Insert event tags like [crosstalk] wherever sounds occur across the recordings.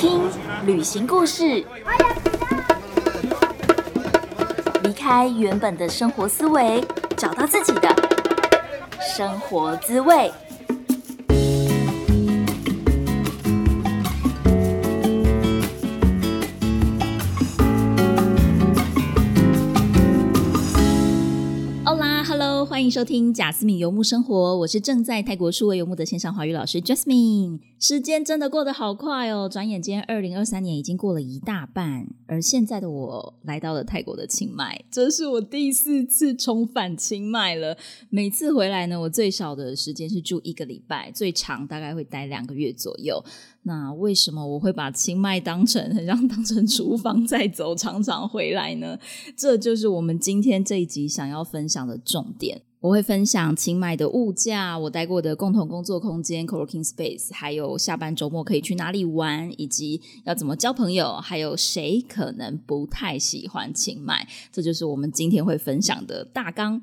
听旅行故事，离开原本的生活思维，找到自己的生活滋味。收听贾斯敏游牧生活，我是正在泰国数位游牧的线上华语老师 Jasmine。时间真的过得好快哦，转眼间二零二三年已经过了一大半，而现在的我来到了泰国的清迈，这是我第四次重返清迈了。每次回来呢，我最少的时间是住一个礼拜，最长大概会待两个月左右。那为什么我会把清迈当成很像当成厨房在走，常常回来呢？这就是我们今天这一集想要分享的重点。我会分享清迈的物价，我待过的共同工作空间 （co-working space），还有下班周末可以去哪里玩，以及要怎么交朋友，还有谁可能不太喜欢清迈。这就是我们今天会分享的大纲。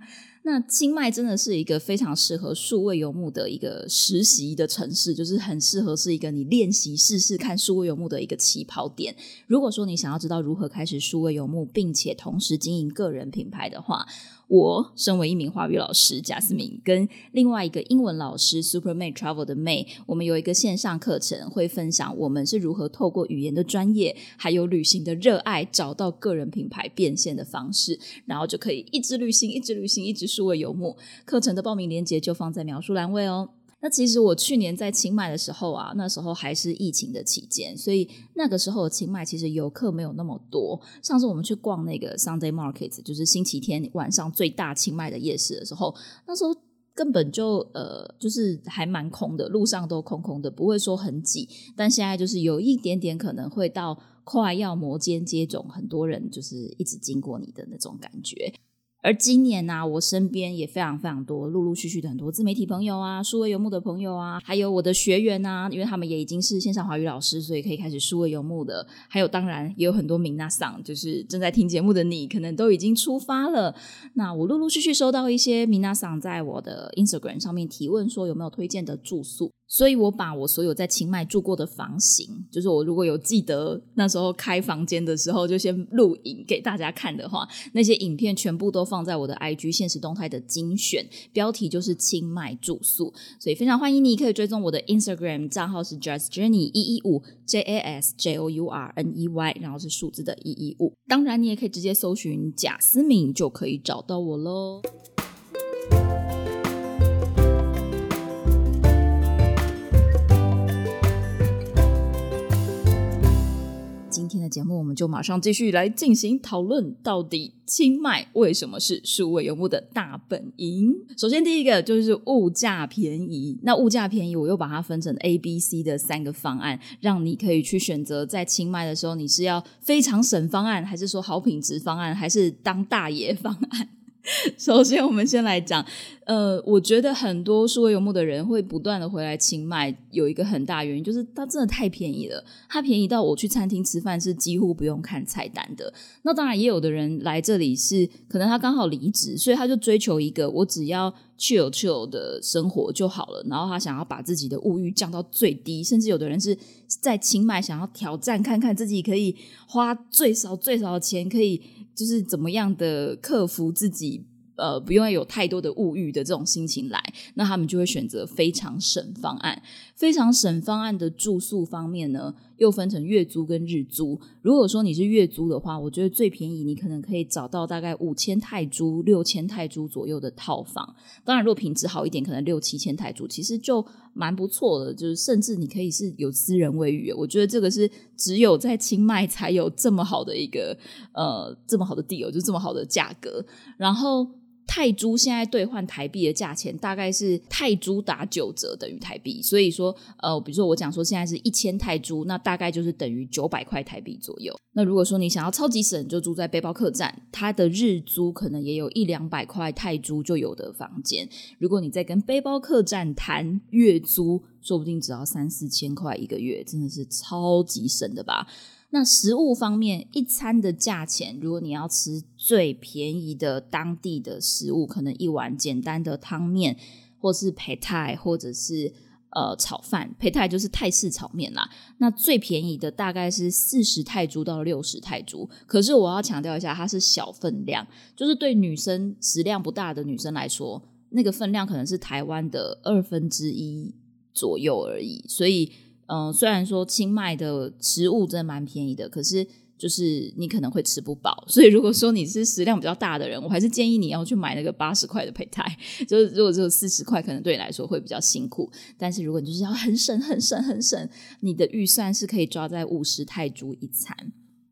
那清迈真的是一个非常适合数位游牧的一个实习的城市，就是很适合是一个你练习试试看数位游牧的一个起跑点。如果说你想要知道如何开始数位游牧，并且同时经营个人品牌的话，我身为一名华语老师贾思敏，跟另外一个英文老师 Super May Travel 的 May，我们有一个线上课程，会分享我们是如何透过语言的专业，还有旅行的热爱，找到个人品牌变现的方式，然后就可以一直旅行，一直旅行，一直数位游牧。课程的报名链接就放在描述栏位哦。那其实我去年在清迈的时候啊，那时候还是疫情的期间，所以那个时候清迈其实游客没有那么多。上次我们去逛那个 Sunday Market，就是星期天晚上最大清迈的夜市的时候，那时候根本就呃就是还蛮空的，路上都空空的，不会说很挤。但现在就是有一点点可能会到快要摩肩接踵，很多人就是一直经过你的那种感觉。而今年呢，我身边也非常非常多，陆陆续续的很多自媒体朋友啊，数位游牧的朋友啊，还有我的学员啊，因为他们也已经是线上华语老师，所以可以开始数位游牧的。还有当然也有很多明娜桑，就是正在听节目的你，可能都已经出发了。那我陆陆续续收到一些明娜桑在我的 Instagram 上面提问，说有没有推荐的住宿。所以我把我所有在清迈住过的房型，就是我如果有记得那时候开房间的时候，就先录影给大家看的话，那些影片全部都放在我的 IG 现实动态的精选，标题就是清迈住宿。所以非常欢迎你可以追踪我的 Instagram 账号是 Just Journey 一一五 J A S J O U R N E Y，然后是数字的一一五。当然你也可以直接搜寻贾思敏就可以找到我喽。今天的节目，我们就马上继续来进行讨论，到底清迈为什么是数位游牧的大本营？首先，第一个就是物价便宜。那物价便宜，我又把它分成 A、B、C 的三个方案，让你可以去选择在清迈的时候，你是要非常省方案，还是说好品质方案，还是当大爷方案？[laughs] 首先，我们先来讲，呃，我觉得很多数位游牧的人会不断的回来清迈，有一个很大原因就是它真的太便宜了，它便宜到我去餐厅吃饭是几乎不用看菜单的。那当然，也有的人来这里是可能他刚好离职，所以他就追求一个我只要 chill chill 的生活就好了，然后他想要把自己的物欲降到最低，甚至有的人是在清迈想要挑战看看自己可以花最少最少的钱可以。就是怎么样的克服自己，呃，不用有太多的物欲的这种心情来，那他们就会选择非常省方案。非常省方案的住宿方面呢，又分成月租跟日租。如果说你是月租的话，我觉得最便宜，你可能可以找到大概五千泰铢、六千泰铢左右的套房。当然，如果品质好一点，可能六七千泰铢，其实就蛮不错的。就是甚至你可以是有私人卫浴，我觉得这个是只有在清迈才有这么好的一个呃这么好的地哦，就这么好的价格。然后。泰铢现在兑换台币的价钱大概是泰铢打九折等于台币，所以说呃，比如说我讲说现在是一千泰铢，那大概就是等于九百块台币左右。那如果说你想要超级省，就住在背包客栈，它的日租可能也有一两百块泰铢就有的房间。如果你在跟背包客栈谈月租，说不定只要三四千块一个月，真的是超级省的吧。那食物方面，一餐的价钱，如果你要吃最便宜的当地的食物，可能一碗简单的汤面，或是培泰，或者是呃炒饭，配泰就是泰式炒面啦。那最便宜的大概是四十泰铢到六十泰铢，可是我要强调一下，它是小分量，就是对女生食量不大的女生来说，那个分量可能是台湾的二分之一左右而已。所以，嗯，虽然说清迈的食物真的蛮便宜的，可是。就是你可能会吃不饱，所以如果说你是食量比较大的人，我还是建议你要去买那个八十块的胚胎。就是如果只有四十块，可能对你来说会比较辛苦。但是如果你就是要很省、很省、很省，你的预算是可以抓在五十泰铢一餐。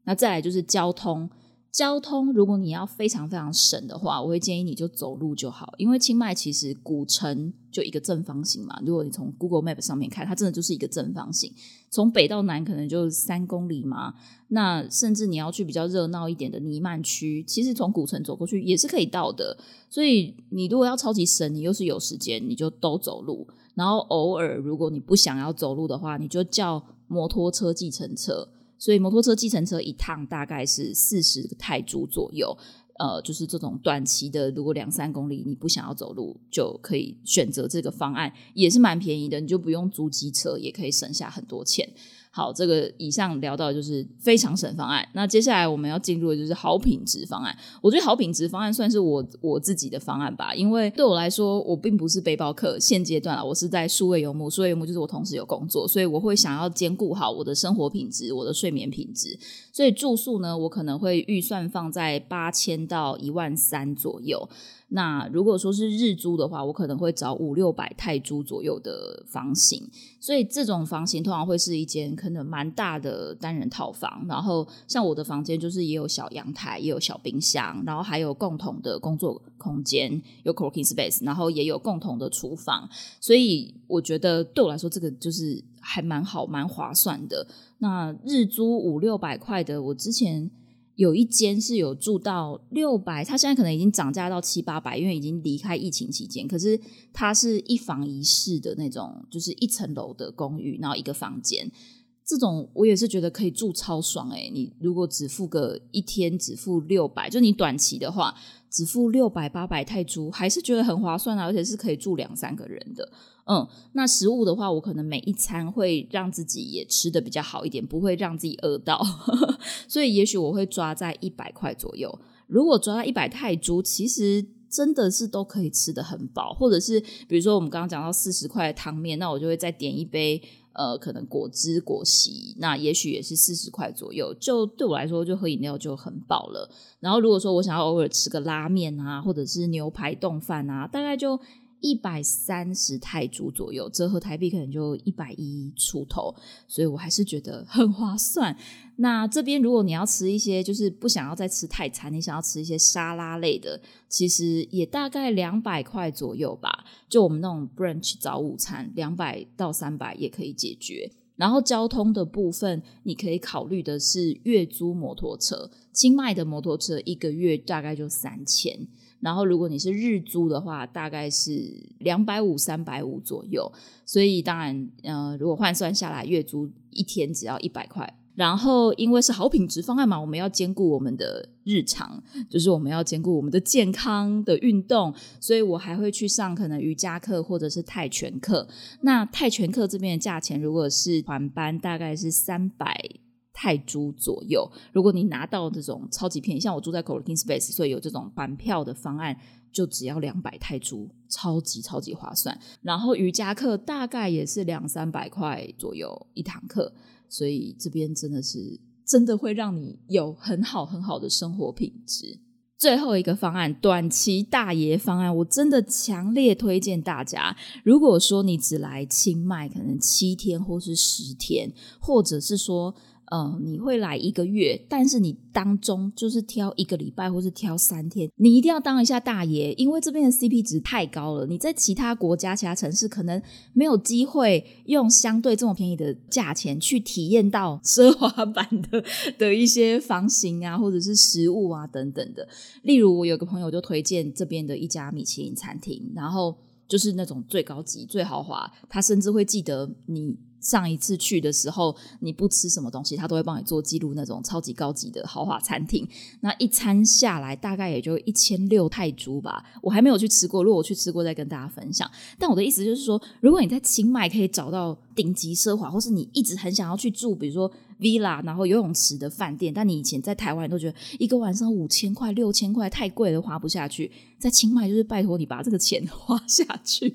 那再来就是交通。交通，如果你要非常非常省的话，我会建议你就走路就好，因为清迈其实古城就一个正方形嘛。如果你从 Google Map 上面看，它真的就是一个正方形，从北到南可能就三公里嘛。那甚至你要去比较热闹一点的尼曼区，其实从古城走过去也是可以到的。所以你如果要超级省，你又是有时间，你就都走路。然后偶尔如果你不想要走路的话，你就叫摩托车、计程车。所以摩托车、计程车一趟大概是四十泰铢左右，呃，就是这种短期的，如果两三公里你不想要走路，就可以选择这个方案，也是蛮便宜的，你就不用租机车，也可以省下很多钱。好，这个以上聊到就是非常省方案。那接下来我们要进入的就是好品质方案。我觉得好品质方案算是我我自己的方案吧，因为对我来说，我并不是背包客。现阶段啊，我是在数位游牧，数位游牧就是我同时有工作，所以我会想要兼顾好我的生活品质、我的睡眠品质。所以住宿呢，我可能会预算放在八千到一万三左右。那如果说是日租的话，我可能会找五六百泰铢左右的房型，所以这种房型通常会是一间可能蛮大的单人套房。然后像我的房间就是也有小阳台，也有小冰箱，然后还有共同的工作空间，有 cooking space，然后也有共同的厨房。所以我觉得对我来说，这个就是还蛮好、蛮划算的。那日租五六百块的，我之前。有一间是有住到六百，它现在可能已经涨价到七八百，因为已经离开疫情期间。可是它是一房一室的那种，就是一层楼的公寓，然后一个房间，这种我也是觉得可以住超爽诶。你如果只付个一天只付六百，就你短期的话只付六百八百泰铢，还是觉得很划算啊，而且是可以住两三个人的。嗯，那食物的话，我可能每一餐会让自己也吃的比较好一点，不会让自己饿到，[laughs] 所以也许我会抓在一百块左右。如果抓到一百泰铢，其实真的是都可以吃的很饱，或者是比如说我们刚刚讲到四十块的汤面，那我就会再点一杯呃，可能果汁果昔，那也许也是四十块左右，就对我来说就喝饮料就很饱了。然后如果说我想要偶尔吃个拉面啊，或者是牛排冻饭啊，大概就。一百三十泰铢左右，折合台币可能就一百一出头，所以我还是觉得很划算。[laughs] 那这边如果你要吃一些，就是不想要再吃泰餐，你想要吃一些沙拉类的，其实也大概两百块左右吧。就我们那种 brunch 早午餐，两百到三百也可以解决。然后交通的部分，你可以考虑的是月租摩托车，清迈的摩托车一个月大概就三千。然后，如果你是日租的话，大概是两百五、三百五左右。所以，当然，呃，如果换算下来，月租一天只要一百块。然后，因为是好品质方案嘛，我们要兼顾我们的日常，就是我们要兼顾我们的健康的运动，所以我还会去上可能瑜伽课或者是泰拳课。那泰拳课这边的价钱，如果是团班，大概是三百。泰铢左右，如果你拿到这种超级便宜，像我住在 Co-working Space，所以有这种团票的方案，就只要两百泰铢，超级超级划算。然后瑜伽课大概也是两三百块左右一堂课，所以这边真的是真的会让你有很好很好的生活品质。最后一个方案，短期大爷方案，我真的强烈推荐大家。如果说你只来清迈，可能七天或是十天，或者是说。嗯，你会来一个月，但是你当中就是挑一个礼拜，或是挑三天，你一定要当一下大爷，因为这边的 CP 值太高了。你在其他国家、其他城市可能没有机会用相对这么便宜的价钱去体验到奢华 [laughs] 版的的一些房型啊，或者是食物啊等等的。例如，我有个朋友就推荐这边的一家米其林餐厅，然后就是那种最高级、最豪华，他甚至会记得你。上一次去的时候，你不吃什么东西，他都会帮你做记录。那种超级高级的豪华餐厅，那一餐下来大概也就一千六泰铢吧。我还没有去吃过，如果我去吃过，再跟大家分享。但我的意思就是说，如果你在清迈可以找到顶级奢华，或是你一直很想要去住，比如说。villa，然后游泳池的饭店，但你以前在台湾都觉得一个晚上五千块、六千块太贵了，花不下去。在清迈就是拜托你把这个钱 [laughs] 花下去，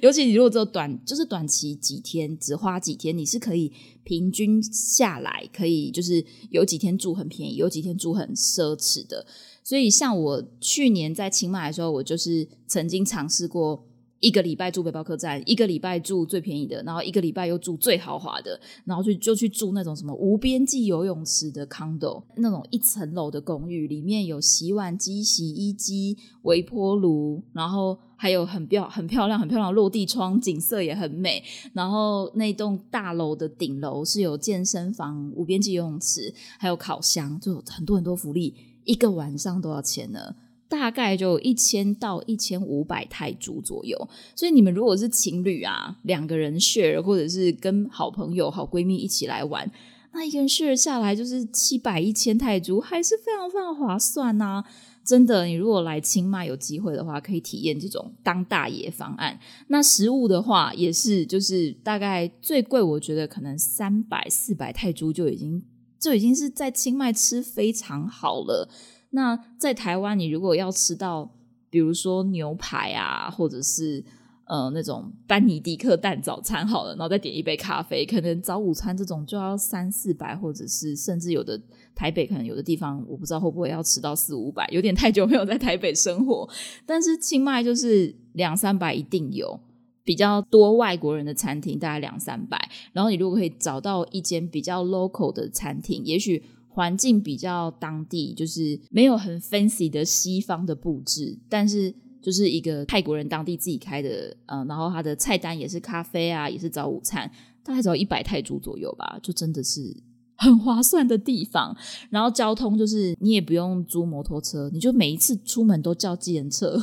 尤其你如果只有短，就是短期几天，只花几天，你是可以平均下来，可以就是有几天住很便宜，有几天住很奢侈的。所以像我去年在清迈的时候，我就是曾经尝试过。一个礼拜住背包客栈，一个礼拜住最便宜的，然后一个礼拜又住最豪华的，然后去就去住那种什么无边际游泳池的 condo，那种一层楼的公寓，里面有洗碗机、洗衣机、微波炉，然后还有很漂很漂亮、很漂亮的落地窗，景色也很美。然后那栋大楼的顶楼是有健身房、无边际游泳池，还有烤箱，就很多很多福利。一个晚上多少钱呢？大概就一千到一千五百泰铢左右，所以你们如果是情侣啊，两个人 share，或者是跟好朋友、好闺蜜一起来玩，那一个人 share 下来就是七百一千泰铢，还是非常非常划算呐！真的，你如果来清迈有机会的话，可以体验这种当大爷方案。那食物的话，也是就是大概最贵，我觉得可能三百四百泰铢就已经就已经是在清迈吃非常好了。那在台湾，你如果要吃到，比如说牛排啊，或者是呃那种班尼迪克蛋早餐，好了，然后再点一杯咖啡，可能早午餐这种就要三四百，或者是甚至有的台北可能有的地方，我不知道会不会要吃到四五百，有点太久没有在台北生活。但是清迈就是两三百一定有，比较多外国人的餐厅大概两三百，然后你如果可以找到一间比较 local 的餐厅，也许。环境比较当地，就是没有很 fancy 的西方的布置，但是就是一个泰国人当地自己开的，嗯，然后他的菜单也是咖啡啊，也是早午餐，大概只要一百泰铢左右吧，就真的是。很划算的地方，然后交通就是你也不用租摩托车，你就每一次出门都叫计程车，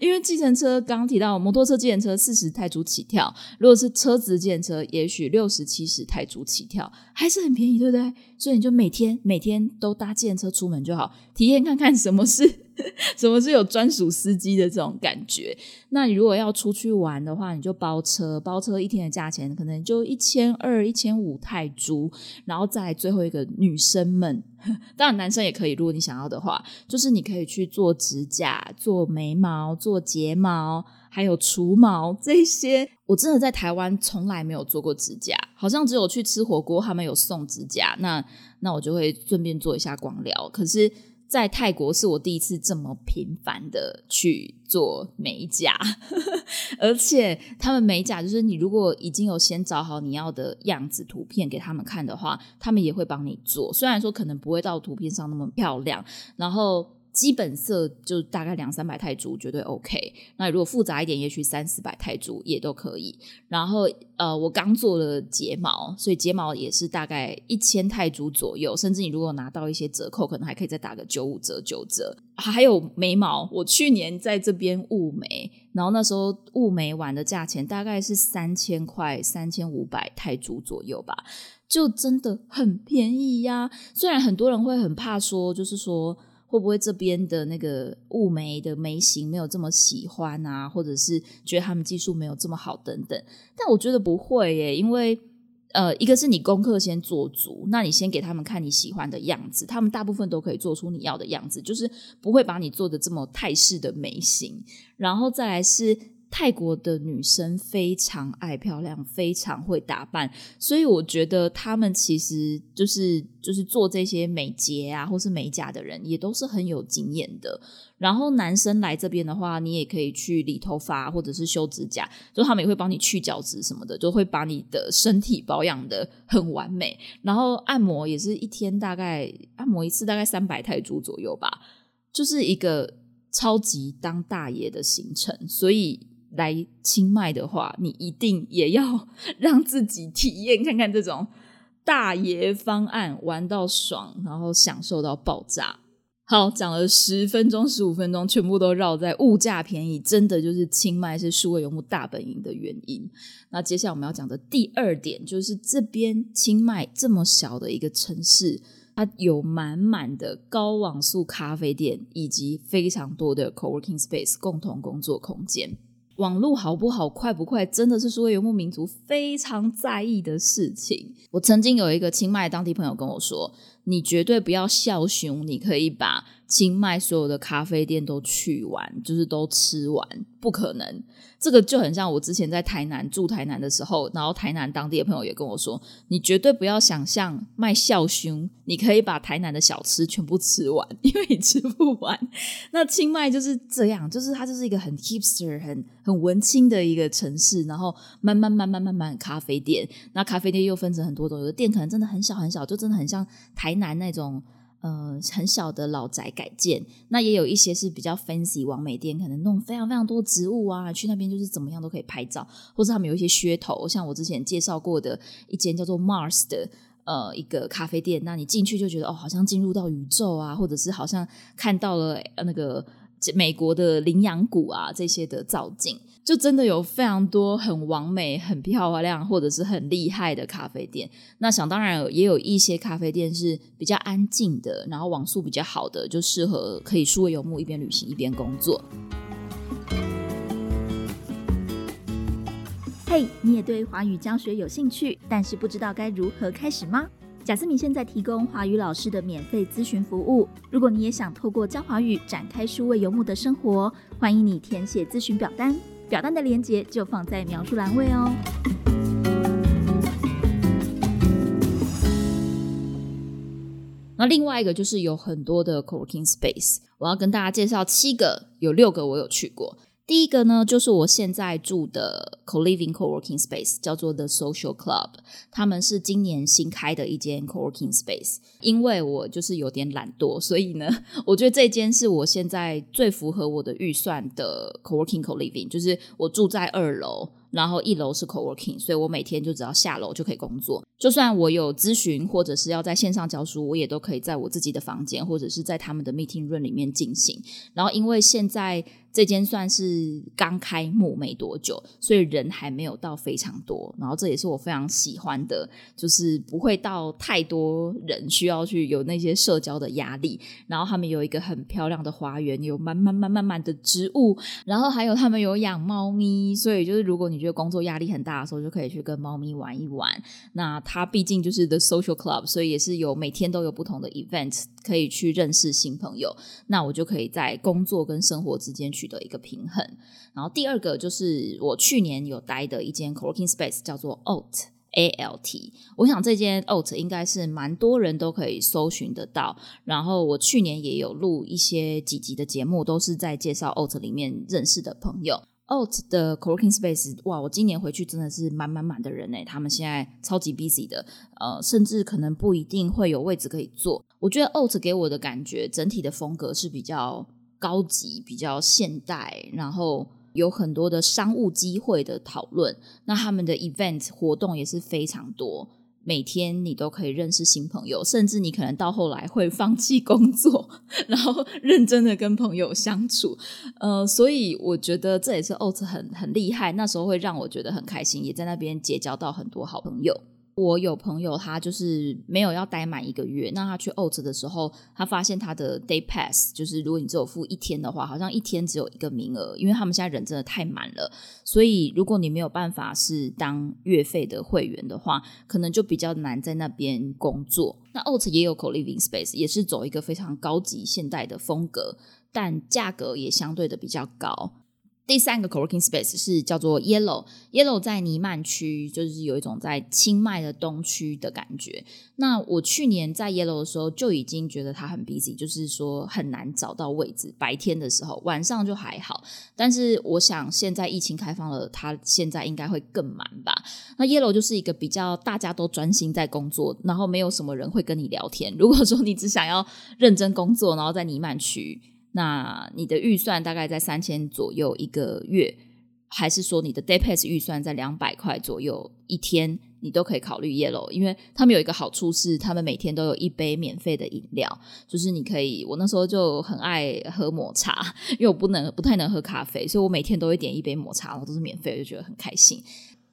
因为计程车刚提到摩托车计程车四十泰铢起跳，如果是车子计程车，也许六十七十泰铢起跳，还是很便宜，对不对？所以你就每天每天都搭计程车出门就好，体验看看什么是。什么是有专属司机的这种感觉？那你如果要出去玩的话，你就包车，包车一天的价钱可能就一千二、一千五泰铢。然后再最后一个，女生们，[laughs] 当然男生也可以，如果你想要的话，就是你可以去做指甲、做眉毛、做睫毛，还有除毛这些。我真的在台湾从来没有做过指甲，好像只有去吃火锅他们有送指甲，那那我就会顺便做一下光疗。可是。在泰国是我第一次这么频繁的去做美甲，而且他们美甲就是你如果已经有先找好你要的样子图片给他们看的话，他们也会帮你做，虽然说可能不会到图片上那么漂亮，然后。基本色就大概两三百泰铢，绝对 OK。那如果复杂一点，也许三四百泰铢也都可以。然后呃，我刚做了睫毛，所以睫毛也是大概一千泰铢左右。甚至你如果拿到一些折扣，可能还可以再打个九五折、九折。还有眉毛，我去年在这边雾眉，然后那时候雾眉完的价钱大概是三千块、三千五百泰铢左右吧，就真的很便宜呀。虽然很多人会很怕说，就是说。会不会这边的那个雾眉的眉形没有这么喜欢啊？或者是觉得他们技术没有这么好等等？但我觉得不会耶，因为呃，一个是你功课先做足，那你先给他们看你喜欢的样子，他们大部分都可以做出你要的样子，就是不会把你做的这么泰式的眉形。然后再来是。泰国的女生非常爱漂亮，非常会打扮，所以我觉得他们其实就是就是做这些美睫啊，或是美甲的人，也都是很有经验的。然后男生来这边的话，你也可以去理头发或者是修指甲，就他们也会帮你去角质什么的，就会把你的身体保养的很完美。然后按摩也是一天大概按摩一次大概三百泰铢左右吧，就是一个超级当大爷的行程，所以。来清迈的话，你一定也要 [laughs] 让自己体验看看这种大爷方案，玩到爽，然后享受到爆炸。好，讲了十分钟、十五分钟，全部都绕在物价便宜，真的就是清迈是数位游牧大本营的原因。那接下来我们要讲的第二点，就是这边清迈这么小的一个城市，它有满满的高网速咖啡店，以及非常多的 co-working space 共同工作空间。网络好不好、快不快，真的是说游牧民族非常在意的事情。我曾经有一个清迈当地朋友跟我说。你绝对不要笑熊，你可以把清迈所有的咖啡店都去完，就是都吃完，不可能。这个就很像我之前在台南住台南的时候，然后台南当地的朋友也跟我说，你绝对不要想象卖笑熊，你可以把台南的小吃全部吃完，[laughs] 因为你吃不完。那清迈就是这样，就是它就是一个很 hipster、很很文青的一个城市，然后慢慢慢慢慢慢咖啡店，那咖啡店又分成很多种，有的店可能真的很小很小，就真的很像台南那种。呃，很小的老宅改建，那也有一些是比较 fancy 完美店，可能弄非常非常多植物啊，去那边就是怎么样都可以拍照，或者他们有一些噱头，像我之前介绍过的一间叫做 Mars 的呃一个咖啡店，那你进去就觉得哦，好像进入到宇宙啊，或者是好像看到了那个美国的羚羊谷啊这些的造景。就真的有非常多很完美、很漂亮或者是很厉害的咖啡店。那想当然也有一些咖啡店是比较安静的，然后网速比较好的，就适合可以数位游牧，一边旅行一边工作。嘿，你也对华语教学有兴趣，但是不知道该如何开始吗？贾斯敏现在提供华语老师的免费咨询服务。如果你也想透过教华语展开数位游牧的生活，欢迎你填写咨询表单。表单的链接就放在描述栏位哦。那另外一个就是有很多的 co-working space，我要跟大家介绍七个，有六个我有去过。第一个呢，就是我现在住的 co-living co-working space，叫做 The Social Club。他们是今年新开的一间 co-working space。因为我就是有点懒惰，所以呢，我觉得这间是我现在最符合我的预算的 co-working co-living，就是我住在二楼。然后一楼是 co-working，所以我每天就只要下楼就可以工作。就算我有咨询或者是要在线上教书，我也都可以在我自己的房间或者是在他们的 meeting room 里面进行。然后因为现在这间算是刚开幕没多久，所以人还没有到非常多。然后这也是我非常喜欢的，就是不会到太多人需要去有那些社交的压力。然后他们有一个很漂亮的花园，有慢慢慢慢慢的植物，然后还有他们有养猫咪，所以就是如果你觉得工作压力很大的时候，就可以去跟猫咪玩一玩。那它毕竟就是 The Social Club，所以也是有每天都有不同的 event 可以去认识新朋友。那我就可以在工作跟生活之间取得一个平衡。然后第二个就是我去年有待的一间 co-working space，叫做 Alt A L T。我想这间 Alt 应该是蛮多人都可以搜寻得到。然后我去年也有录一些几集的节目，都是在介绍 Alt 里面认识的朋友。Alt 的 co-working space，哇！我今年回去真的是满满满的人哎，他们现在超级 busy 的，呃，甚至可能不一定会有位置可以坐。我觉得 Alt 给我的感觉，整体的风格是比较高级、比较现代，然后有很多的商务机会的讨论。那他们的 event 活动也是非常多。每天你都可以认识新朋友，甚至你可能到后来会放弃工作，然后 [laughs] 认真的跟朋友相处。呃，所以我觉得这也是 o t 很很厉害，那时候会让我觉得很开心，也在那边结交到很多好朋友。我有朋友，他就是没有要待满一个月。那他去 Out 的时候，他发现他的 Day Pass 就是如果你只有付一天的话，好像一天只有一个名额，因为他们现在人真的太满了。所以如果你没有办法是当月费的会员的话，可能就比较难在那边工作。那 Out 也有 Co Living Space，也是走一个非常高级现代的风格，但价格也相对的比较高。第三个 co-working space 是叫做 Yellow，Yellow 在尼曼区，就是有一种在清迈的东区的感觉。那我去年在 Yellow 的时候就已经觉得它很 busy，就是说很难找到位置。白天的时候，晚上就还好。但是我想现在疫情开放了，它现在应该会更满吧。那 Yellow 就是一个比较大家都专心在工作，然后没有什么人会跟你聊天。如果说你只想要认真工作，然后在尼曼区。那你的预算大概在三千左右一个月，还是说你的 day pass 预算在两百块左右一天？你都可以考虑 Yellow，因为他们有一个好处是，他们每天都有一杯免费的饮料，就是你可以，我那时候就很爱喝抹茶，因为我不能不太能喝咖啡，所以我每天都会点一杯抹茶，然后都是免费，我就觉得很开心。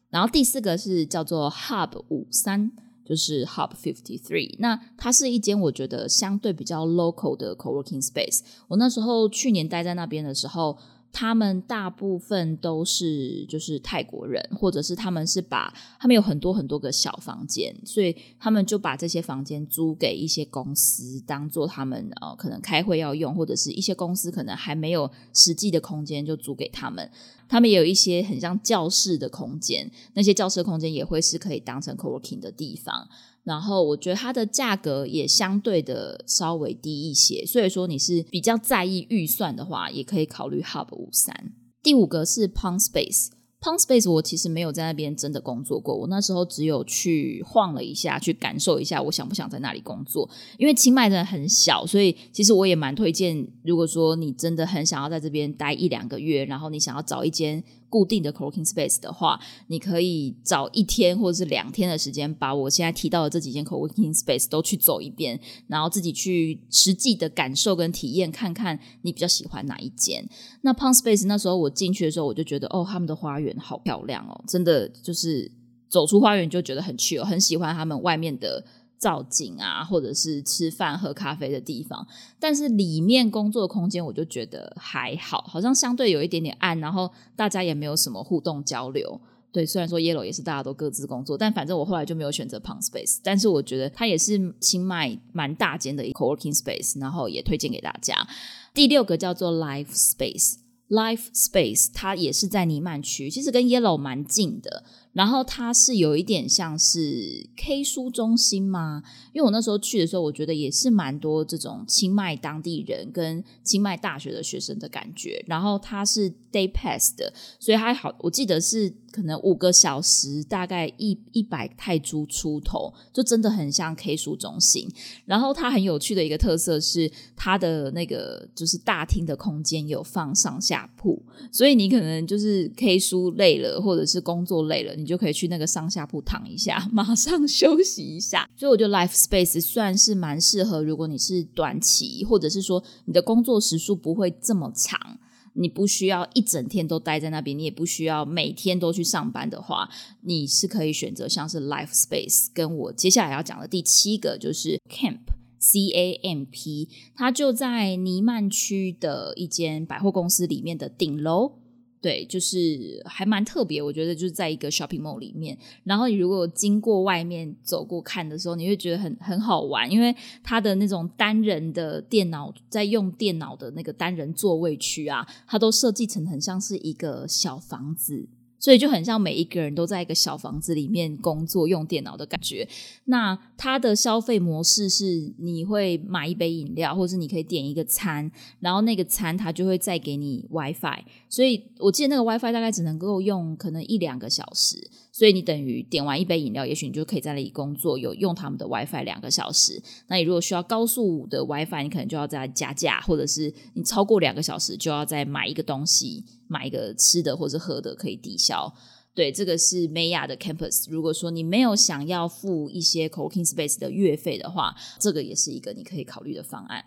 然后第四个是叫做 Hub 五三，就是 Hub Fifty Three，那它是一间我觉得相对比较 local 的 co-working space。我那时候去年待在那边的时候。他们大部分都是就是泰国人，或者是他们是把他们有很多很多个小房间，所以他们就把这些房间租给一些公司，当做他们呃可能开会要用，或者是一些公司可能还没有实际的空间就租给他们。他们也有一些很像教室的空间，那些教室空间也会是可以当成 co-working 的地方。然后我觉得它的价格也相对的稍微低一些，所以说你是比较在意预算的话，也可以考虑 Hub 五三。第五个是 Pound Space，Pound Space 我其实没有在那边真的工作过，我那时候只有去晃了一下，去感受一下我想不想在那里工作。因为清迈真的很小，所以其实我也蛮推荐，如果说你真的很想要在这边待一两个月，然后你想要找一间。固定的 co-working space 的话，你可以找一天或者是两天的时间，把我现在提到的这几间 co-working space 都去走一遍，然后自己去实际的感受跟体验，看看你比较喜欢哪一间。那 p o n Space 那时候我进去的时候，我就觉得哦，他们的花园好漂亮哦，真的就是走出花园就觉得很去哦，很喜欢他们外面的。造景啊，或者是吃饭喝咖啡的地方，但是里面工作空间我就觉得还好，好像相对有一点点暗，然后大家也没有什么互动交流。对，虽然说 Yellow 也是大家都各自工作，但反正我后来就没有选择 p o n Space，但是我觉得它也是清迈蛮大间的 co-working space，然后也推荐给大家。第六个叫做 Life Space，Life Space 它也是在尼曼区，其实跟 Yellow 蛮近的。然后它是有一点像是 K 书中心吗？因为我那时候去的时候，我觉得也是蛮多这种清迈当地人跟清迈大学的学生的感觉。然后它是 Day Pass 的，所以还好，我记得是可能五个小时，大概一一百泰铢出头，就真的很像 K 书中心。然后它很有趣的一个特色是，它的那个就是大厅的空间有放上下铺，所以你可能就是 K 书累了，或者是工作累了，你。就可以去那个上下铺躺一下，[laughs] 马上休息一下。所以我觉得 Life Space 算是蛮适合，如果你是短期，或者是说你的工作时数不会这么长，你不需要一整天都待在那边，你也不需要每天都去上班的话，你是可以选择像是 Life Space。跟我接下来要讲的第七个就是 Camp C A M P，它就在尼曼区的一间百货公司里面的顶楼。对，就是还蛮特别，我觉得就是在一个 shopping mall 里面，然后你如果经过外面走过看的时候，你会觉得很很好玩，因为它的那种单人的电脑在用电脑的那个单人座位区啊，它都设计成很像是一个小房子。所以就很像每一个人都在一个小房子里面工作用电脑的感觉。那它的消费模式是，你会买一杯饮料，或者是你可以点一个餐，然后那个餐它就会再给你 WiFi。所以我记得那个 WiFi 大概只能够用可能一两个小时。所以你等于点完一杯饮料，也许你就可以在那里工作，有用他们的 WiFi 两个小时。那你如果需要高速的 WiFi，你可能就要再加价，或者是你超过两个小时就要再买一个东西，买一个吃的或者喝的可以抵消。对，这个是 Maya 的 Campus。如果说你没有想要付一些 Co-working Space 的月费的话，这个也是一个你可以考虑的方案。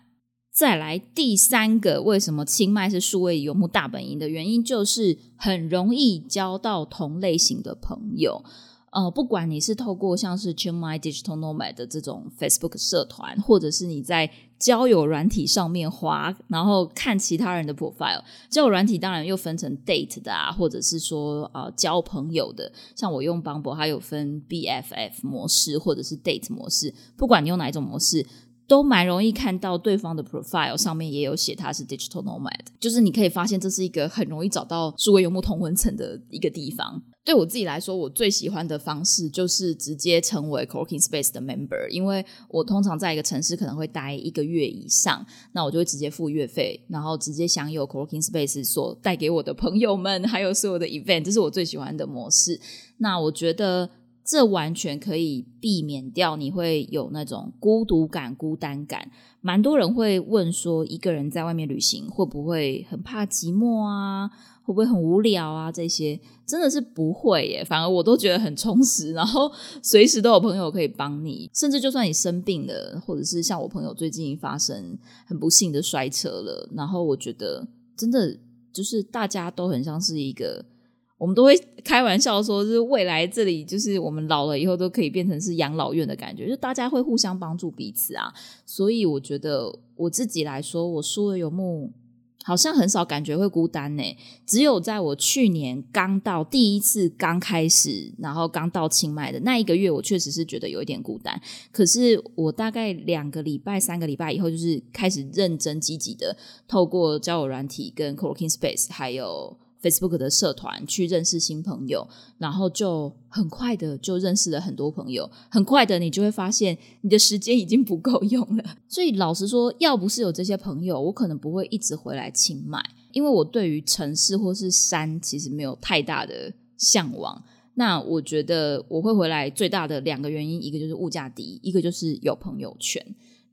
再来第三个，为什么清迈是数位游牧大本营的原因，就是很容易交到同类型的朋友。呃，不管你是透过像是 Chiang Mai Digital Nomad 的这种 Facebook 社团，或者是你在交友软体上面滑，然后看其他人的 profile。交友软体当然又分成 date 的啊，或者是说呃交朋友的。像我用 Bumble，它有分 BFF 模式或者是 date 模式。不管你用哪一种模式。都蛮容易看到对方的 profile 上面也有写他是 digital nomad，就是你可以发现这是一个很容易找到数位游牧同文层的一个地方。对我自己来说，我最喜欢的方式就是直接成为 co-working space 的 member，因为我通常在一个城市可能会待一个月以上，那我就会直接付月费，然后直接享有 co-working space 所带给我的朋友们，还有所有的 event，这是我最喜欢的模式。那我觉得。这完全可以避免掉你会有那种孤独感、孤单感。蛮多人会问说，一个人在外面旅行会不会很怕寂寞啊？会不会很无聊啊？这些真的是不会耶，反而我都觉得很充实。然后 [laughs] 随时都有朋友可以帮你，甚至就算你生病了，或者是像我朋友最近发生很不幸的摔车了，然后我觉得真的就是大家都很像是一个。我们都会开玩笑说，就是未来这里就是我们老了以后都可以变成是养老院的感觉，就大家会互相帮助彼此啊。所以我觉得我自己来说，我书的游牧好像很少感觉会孤单呢。只有在我去年刚到第一次刚开始，然后刚到清迈的那一个月，我确实是觉得有一点孤单。可是我大概两个礼拜、三个礼拜以后，就是开始认真积极的透过交友软体跟 Co-working Space 还有。Facebook 的社团去认识新朋友，然后就很快的就认识了很多朋友。很快的，你就会发现你的时间已经不够用了。所以老实说，要不是有这些朋友，我可能不会一直回来清迈，因为我对于城市或是山其实没有太大的向往。那我觉得我会回来最大的两个原因，一个就是物价低，一个就是有朋友圈。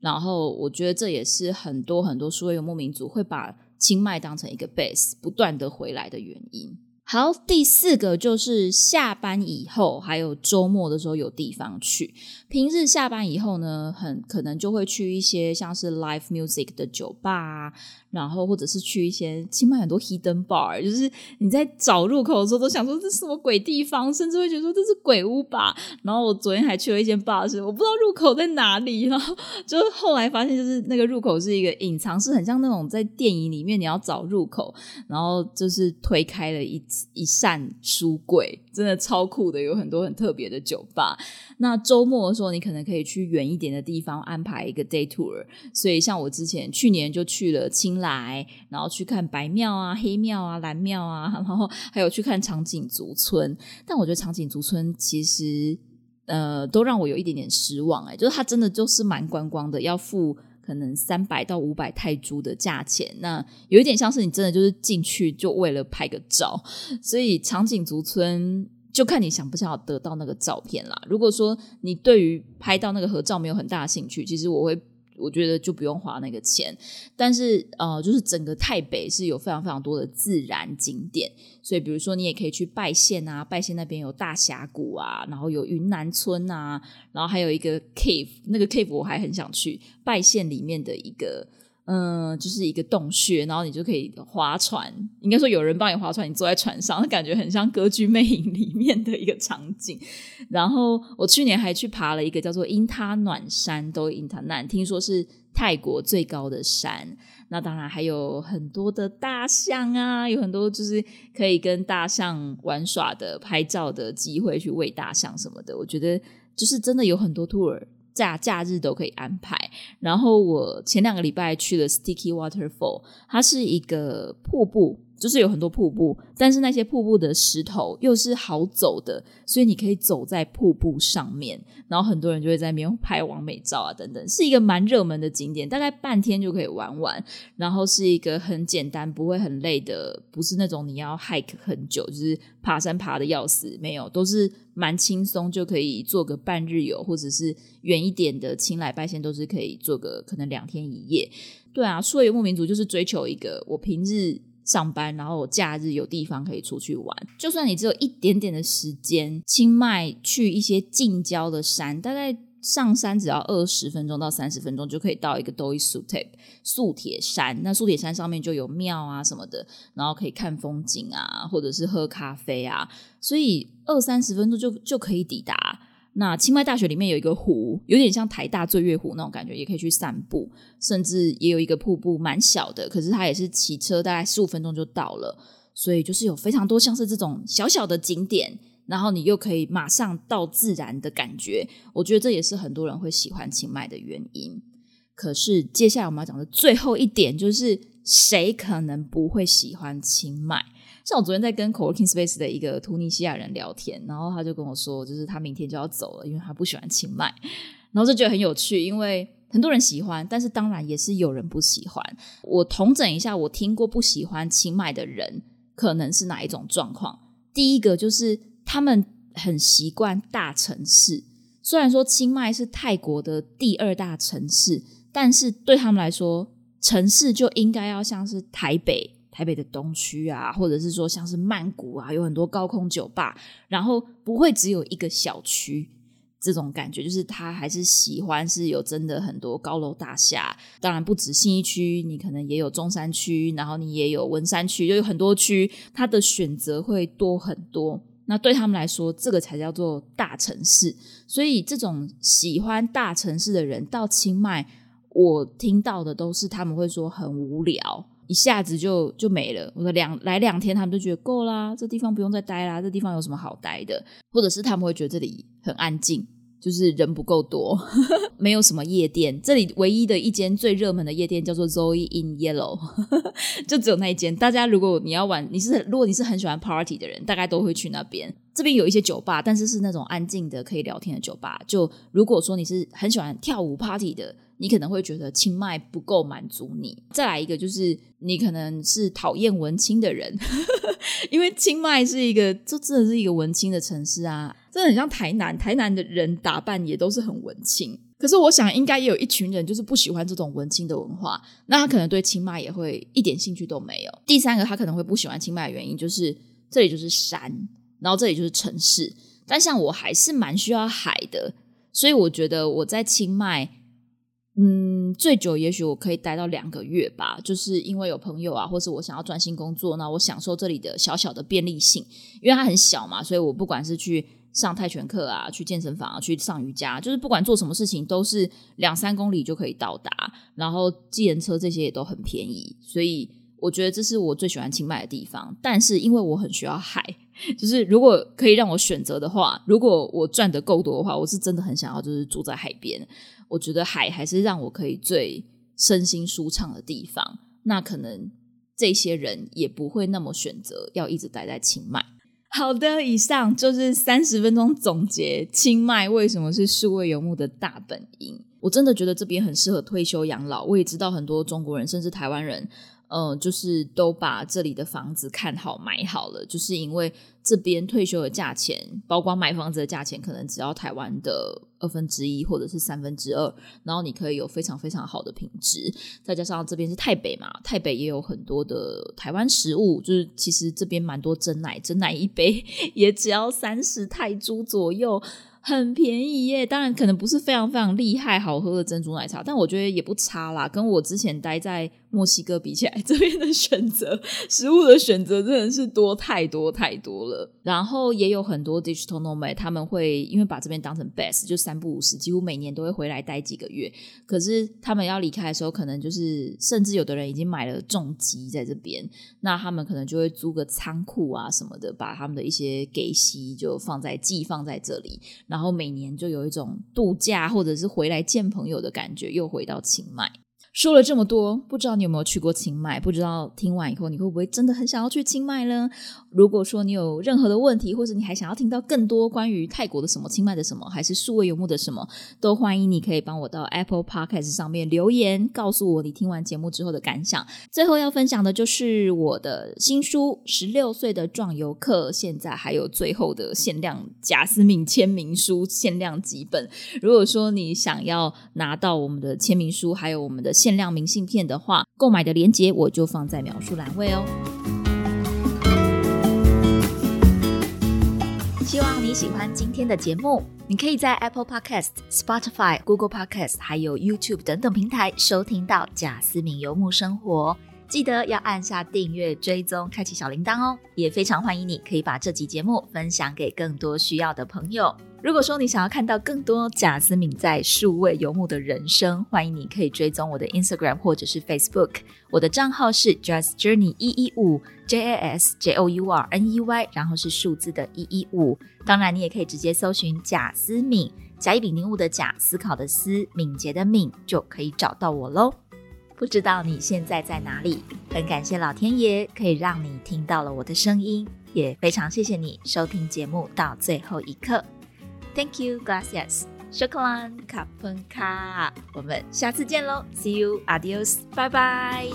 然后我觉得这也是很多很多所有游牧民族会把。清迈当成一个 base，不断的回来的原因。好，第四个就是下班以后，还有周末的时候有地方去。平日下班以后呢，很可能就会去一些像是 live music 的酒吧。然后或者是去一些清迈很多 hidden bar，就是你在找入口的时候都想说这是什么鬼地方，甚至会觉得说这是鬼屋吧。然后我昨天还去了一间 bar，是我不知道入口在哪里。然后就后来发现，就是那个入口是一个隐藏式，很像那种在电影里面你要找入口，然后就是推开了一一扇书柜，真的超酷的，有很多很特别的酒吧。那周末的时候，你可能可以去远一点的地方安排一个 day tour。所以像我之前去年就去了清迈莱，然后去看白庙啊、黑庙啊、蓝庙啊，[laughs] 然后还有去看长颈族村。但我觉得长颈族村其实呃都让我有一点点失望哎，就是它真的就是蛮观光的，要付可能三百到五百泰铢的价钱。那有一点像是你真的就是进去就为了拍个照，所以长颈族村。就看你想不想要得到那个照片啦。如果说你对于拍到那个合照没有很大的兴趣，其实我会我觉得就不用花那个钱。但是呃，就是整个台北是有非常非常多的自然景点，所以比如说你也可以去拜县啊，拜县那边有大峡谷啊，然后有云南村啊，然后还有一个 cave，那个 cave 我还很想去拜县里面的一个。嗯，就是一个洞穴，然后你就可以划船。应该说有人帮你划船，你坐在船上，感觉很像《歌剧魅影》里面的一个场景。然后我去年还去爬了一个叫做因他暖山，都因他暖，听说是泰国最高的山。那当然还有很多的大象啊，有很多就是可以跟大象玩耍的、拍照的机会，去喂大象什么的。我觉得就是真的有很多 tour。假假日都可以安排。然后我前两个礼拜去了 Sticky Waterfall，它是一个瀑布。就是有很多瀑布，但是那些瀑布的石头又是好走的，所以你可以走在瀑布上面，然后很多人就会在那边拍完美照啊等等，是一个蛮热门的景点，大概半天就可以玩完。然后是一个很简单，不会很累的，不是那种你要 hike 很久，就是爬山爬的要死，没有，都是蛮轻松就可以做个半日游，或者是远一点的青莱拜线都是可以做个可能两天一夜。对啊，说游牧民族就是追求一个我平日。上班，然后假日有地方可以出去玩。就算你只有一点点的时间，清迈去一些近郊的山，大概上山只要二十分钟到三十分钟就可以到一个 Doi Sutep 素铁山。那素铁山上面就有庙啊什么的，然后可以看风景啊，或者是喝咖啡啊，所以二三十分钟就就可以抵达。那清迈大学里面有一个湖，有点像台大醉月湖那种感觉，也可以去散步，甚至也有一个瀑布，蛮小的，可是它也是骑车大概十五分钟就到了，所以就是有非常多像是这种小小的景点，然后你又可以马上到自然的感觉，我觉得这也是很多人会喜欢清迈的原因。可是接下来我们要讲的最后一点，就是谁可能不会喜欢清迈？像我昨天在跟 Co-working Space 的一个突尼西亚人聊天，然后他就跟我说，就是他明天就要走了，因为他不喜欢清迈，然后就觉得很有趣，因为很多人喜欢，但是当然也是有人不喜欢。我统整一下，我听过不喜欢清迈的人可能是哪一种状况？第一个就是他们很习惯大城市。虽然说清迈是泰国的第二大城市，但是对他们来说，城市就应该要像是台北。台北的东区啊，或者是说像是曼谷啊，有很多高空酒吧，然后不会只有一个小区，这种感觉就是他还是喜欢是有真的很多高楼大厦。当然不止信义区，你可能也有中山区，然后你也有文山区，就有很多区，它的选择会多很多。那对他们来说，这个才叫做大城市。所以这种喜欢大城市的人到清迈，我听到的都是他们会说很无聊。一下子就就没了。我说两来两天，他们就觉得够啦，这地方不用再待啦。这地方有什么好待的？或者是他们会觉得这里很安静，就是人不够多，[laughs] 没有什么夜店。这里唯一的一间最热门的夜店叫做 Zoe in Yellow，[laughs] 就只有那一间。大家如果你要玩，你是如果你是很喜欢 party 的人，大概都会去那边。这边有一些酒吧，但是是那种安静的可以聊天的酒吧。就如果说你是很喜欢跳舞 party 的。你可能会觉得清迈不够满足你。再来一个，就是你可能是讨厌文青的人，[laughs] 因为清迈是一个，这真的是一个文青的城市啊，真的很像台南。台南的人打扮也都是很文青。可是我想，应该也有一群人就是不喜欢这种文青的文化，那他可能对清迈也会一点兴趣都没有。第三个，他可能会不喜欢清迈的原因就是这里就是山，然后这里就是城市。但像我还是蛮需要海的，所以我觉得我在清迈。嗯，最久也许我可以待到两个月吧，就是因为有朋友啊，或是我想要专心工作，那我享受这里的小小的便利性，因为它很小嘛，所以我不管是去上泰拳课啊，去健身房啊，去上瑜伽，就是不管做什么事情都是两三公里就可以到达，然后计程车这些也都很便宜，所以我觉得这是我最喜欢清迈的地方。但是因为我很需要海，就是如果可以让我选择的话，如果我赚的够多的话，我是真的很想要就是住在海边。我觉得海还是让我可以最身心舒畅的地方。那可能这些人也不会那么选择要一直待在清迈。好的，以上就是三十分钟总结清迈为什么是数位游牧的大本营。我真的觉得这边很适合退休养老。我也知道很多中国人甚至台湾人。嗯，就是都把这里的房子看好买好了，就是因为这边退休的价钱，包括买房子的价钱，可能只要台湾的二分之一或者是三分之二，然后你可以有非常非常好的品质，再加上这边是台北嘛，台北也有很多的台湾食物，就是其实这边蛮多真奶，真奶一杯也只要三十泰铢左右。很便宜耶，当然可能不是非常非常厉害好喝的珍珠奶茶，但我觉得也不差啦。跟我之前待在墨西哥比起来，[laughs] 这边的选择食物的选择真的是多太多太多了。然后也有很多 digital nomad，他们会因为把这边当成 best，就三不五时，几乎每年都会回来待几个月。可是他们要离开的时候，可能就是甚至有的人已经买了重机在这边，那他们可能就会租个仓库啊什么的，把他们的一些给息就放在寄放在这里，然后每年就有一种度假或者是回来见朋友的感觉，又回到清迈。说了这么多，不知道你有没有去过清迈？不知道听完以后你会不会真的很想要去清迈呢？如果说你有任何的问题，或者你还想要听到更多关于泰国的什么、清迈的什么，还是数位游牧的什么，都欢迎你可以帮我到 Apple Podcast 上面留言，告诉我你听完节目之后的感想。最后要分享的就是我的新书《十六岁的壮游客》，现在还有最后的限量贾斯敏签名书，限量几本。如果说你想要拿到我们的签名书，还有我们的。限量明信片的话，购买的链接我就放在描述栏位哦。希望你喜欢今天的节目，你可以在 Apple Podcast、Spotify、Google Podcast 还有 YouTube 等等平台收听到贾斯敏游牧生活。记得要按下订阅、追踪、开启小铃铛哦！也非常欢迎你可以把这集节目分享给更多需要的朋友。如果说你想要看到更多贾斯敏在数位游牧的人生，欢迎你可以追踪我的 Instagram 或者是 Facebook。我的账号是 Just Journey 一一五 J A S J O U R N E Y，然后是数字的一一五。当然，你也可以直接搜寻贾斯敏，甲乙丙丁戊的甲，思考的思，敏捷的敏，就可以找到我喽。不知道你现在在哪里？很感谢老天爷可以让你听到了我的声音，也非常谢谢你收听节目到最后一刻。Thank you, gracias. Shukran, kapunka. 我们下次见喽，See you, adios, 拜拜。